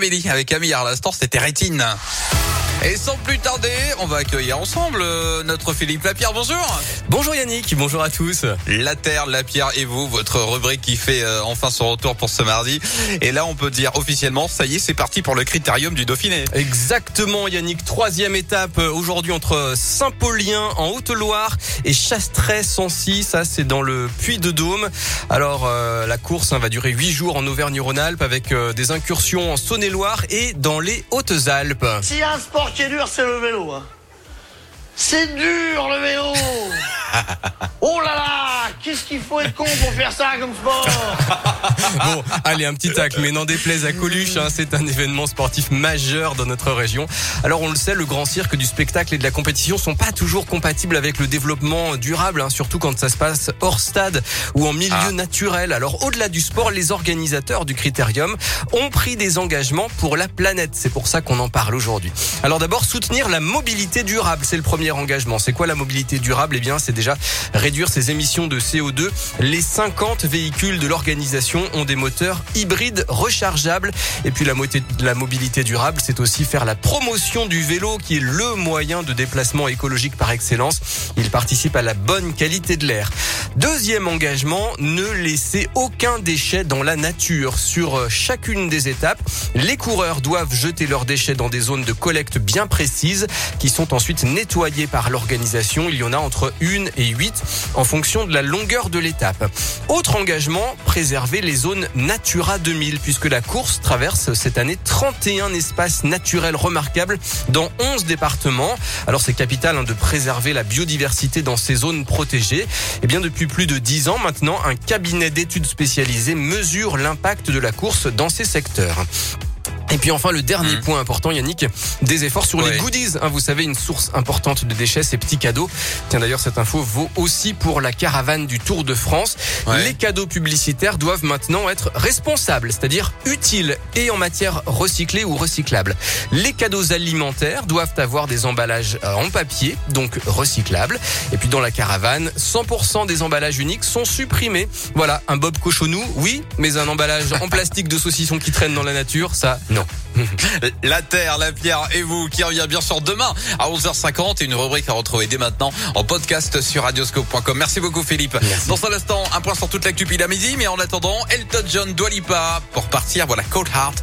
Amélie avec Camille l'instant, c'était Rétine. Et sans plus tarder, on va accueillir ensemble euh, notre Philippe Lapierre. Bonjour. Bonjour Yannick, bonjour à tous. La Terre, la Pierre et vous, votre rubrique qui fait euh, enfin son retour pour ce mardi. Et là, on peut dire officiellement, ça y est, c'est parti pour le critérium du Dauphiné. Exactement Yannick, troisième étape euh, aujourd'hui entre Saint-Paulien en Haute-Loire et Chastret-Sancy, ça c'est dans le Puy-de-Dôme. Alors la course hein, va durer huit jours en Auvergne-Rhône-Alpes avec des incursions en Saône-et-Loire et dans les Hautes-Alpes. Un sport qui est dur, c'est le vélo. Hein. C'est dur le vélo Oh là là Qu'est-ce qu'il faut être con pour faire ça comme sport? Bon, allez, un petit tacle, mais n'en déplaise à Coluche, hein, c'est un événement sportif majeur dans notre région. Alors on le sait, le grand cirque du spectacle et de la compétition sont pas toujours compatibles avec le développement durable, hein, surtout quand ça se passe hors stade ou en milieu ah. naturel. Alors au-delà du sport, les organisateurs du Critérium ont pris des engagements pour la planète. C'est pour ça qu'on en parle aujourd'hui. Alors d'abord, soutenir la mobilité durable, c'est le premier engagement. C'est quoi la mobilité durable? Eh bien, c'est déjà réduire ses émissions de CO2. Les 50 véhicules de l'organisation ont des moteurs hybrides rechargeables. Et puis la, la mobilité durable, c'est aussi faire la promotion du vélo qui est le moyen de déplacement écologique par excellence. Il participe à la bonne qualité de l'air. Deuxième engagement, ne laisser aucun déchet dans la nature. Sur chacune des étapes, les coureurs doivent jeter leurs déchets dans des zones de collecte bien précises qui sont ensuite nettoyées par l'organisation. Il y en a entre 1 et 8 en fonction de la longueur de l'étape. Autre engagement, préserver les zones Natura 2000 puisque la course traverse cette année 31 espaces naturels remarquables dans 11 départements. Alors c'est capital hein, de préserver la biodiversité dans ces zones protégées. Et eh bien depuis plus de 10 ans maintenant, un cabinet d'études spécialisées mesure l'impact de la course dans ces secteurs. Et puis enfin le dernier mmh. point important Yannick, des efforts sur les goodies. Hein, vous savez une source importante de déchets, ces petits cadeaux. Tiens d'ailleurs cette info vaut aussi pour la caravane du Tour de France. Les cadeaux publicitaires doivent maintenant être responsables, c'est-à-dire utiles et en matière recyclée ou recyclable. Les cadeaux alimentaires doivent avoir des emballages en papier, donc recyclables. Et puis dans la caravane, 100% des emballages uniques sont supprimés. Voilà, un bob cochonou, oui, mais un emballage en plastique de saucisson qui traîne dans la nature, ça non. la Terre, la Pierre et vous qui revient bien sûr demain à 11h50 et une rubrique à retrouver dès maintenant en podcast sur radioscope.com. Merci beaucoup Philippe. Dans un instant, un point sur toute l'actu la midi, mais en attendant, Elton John, Dwalipa pour partir, voilà Cold Heart.